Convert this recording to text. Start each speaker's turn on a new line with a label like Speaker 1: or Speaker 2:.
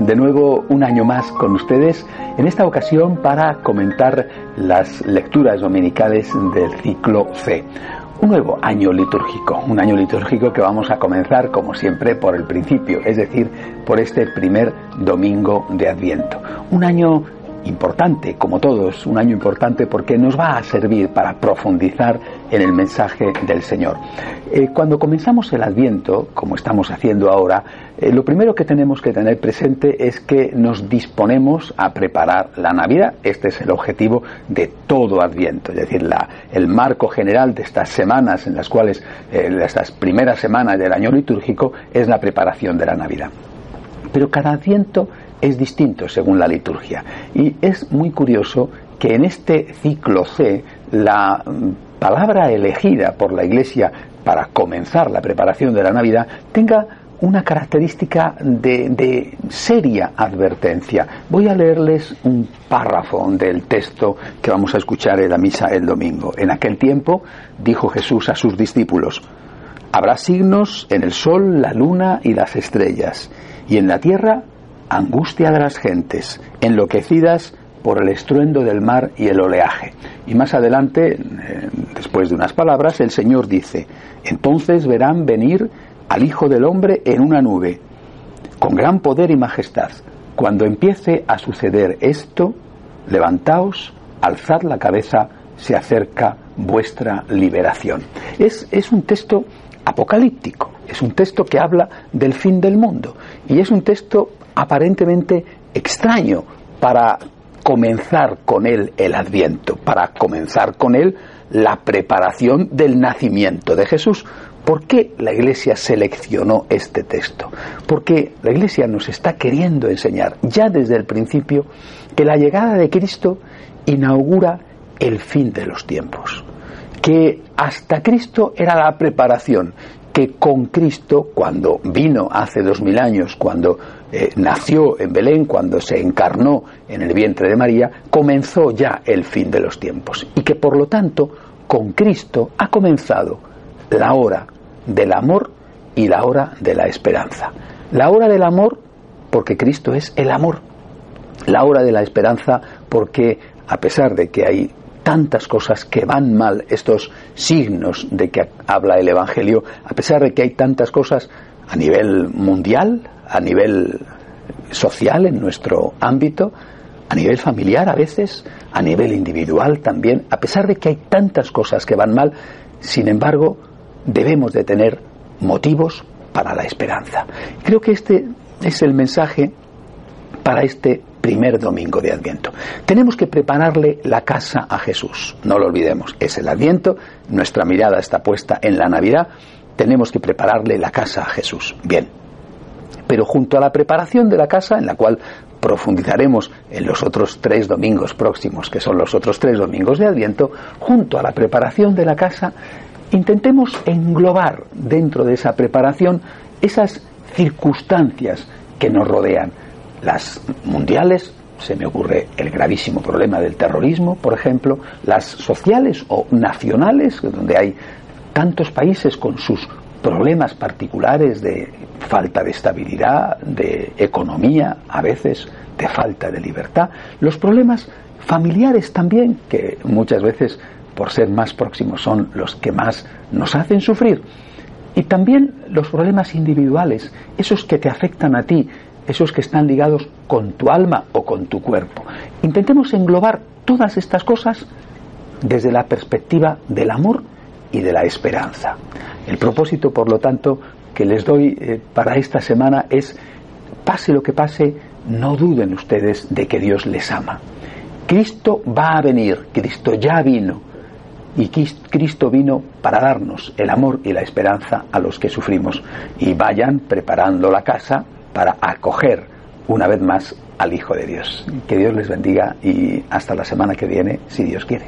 Speaker 1: De nuevo un año más con ustedes, en esta ocasión para comentar las lecturas dominicales del ciclo C. Un nuevo año litúrgico, un año litúrgico que vamos a comenzar como siempre por el principio, es decir, por este primer domingo de Adviento. Un año importante, como todos, un año importante porque nos va a servir para profundizar en el mensaje del Señor. Eh, cuando comenzamos el Adviento, como estamos haciendo ahora, eh, lo primero que tenemos que tener presente es que nos disponemos a preparar la Navidad. Este es el objetivo de todo Adviento, es decir, el marco general de estas semanas en las cuales, eh, estas primeras semanas del año litúrgico, es la preparación de la Navidad. Pero cada Adviento es distinto según la liturgia. Y es muy curioso que en este ciclo C la mm, palabra elegida por la Iglesia para comenzar la preparación de la Navidad tenga una característica de, de, seria advertencia. Voy a leerles un párrafo del texto que vamos a escuchar en la misa el domingo. En aquel tiempo dijo Jesús a sus discípulos, habrá signos en el sol, la luna y las estrellas, y en la tierra angustia de las gentes, enloquecidas por el estruendo del mar y el oleaje. Y más adelante, eh, después de unas palabras, el Señor dice, entonces verán venir al Hijo del Hombre en una nube, con gran poder y majestad. Cuando empiece a suceder esto, levantaos, alzad la cabeza, se acerca vuestra liberación. Es, es un texto apocalíptico, es un texto que habla del fin del mundo y es un texto aparentemente extraño para comenzar con él el adviento, para comenzar con él la preparación del nacimiento de Jesús. ¿Por qué la Iglesia seleccionó este texto? Porque la Iglesia nos está queriendo enseñar ya desde el principio que la llegada de Cristo inaugura el fin de los tiempos, que hasta Cristo era la preparación, que con Cristo, cuando vino hace dos mil años, cuando eh, nació en Belén, cuando se encarnó en el vientre de María, comenzó ya el fin de los tiempos. Y que por lo tanto, con Cristo ha comenzado la hora del amor y la hora de la esperanza. La hora del amor porque Cristo es el amor. La hora de la esperanza porque a pesar de que hay tantas cosas que van mal, estos signos de que habla el Evangelio, a pesar de que hay tantas cosas a nivel mundial, a nivel social en nuestro ámbito, a nivel familiar a veces, a nivel individual también, a pesar de que hay tantas cosas que van mal, sin embargo, debemos de tener motivos para la esperanza. Creo que este es el mensaje para este primer domingo de Adviento. Tenemos que prepararle la casa a Jesús, no lo olvidemos, es el Adviento, nuestra mirada está puesta en la Navidad, tenemos que prepararle la casa a Jesús. Bien, pero junto a la preparación de la casa, en la cual profundizaremos en los otros tres domingos próximos, que son los otros tres domingos de Adviento, junto a la preparación de la casa, intentemos englobar dentro de esa preparación esas circunstancias que nos rodean las mundiales, se me ocurre el gravísimo problema del terrorismo, por ejemplo, las sociales o nacionales, donde hay tantos países con sus problemas particulares de falta de estabilidad, de economía, a veces de falta de libertad, los problemas familiares también, que muchas veces por ser más próximos son los que más nos hacen sufrir, y también los problemas individuales, esos que te afectan a ti esos que están ligados con tu alma o con tu cuerpo. Intentemos englobar todas estas cosas desde la perspectiva del amor y de la esperanza. El propósito, por lo tanto, que les doy eh, para esta semana es, pase lo que pase, no duden ustedes de que Dios les ama. Cristo va a venir, Cristo ya vino, y Cristo vino para darnos el amor y la esperanza a los que sufrimos. Y vayan preparando la casa para acoger una vez más al Hijo de Dios. Que Dios les bendiga y hasta la semana que viene, si Dios quiere.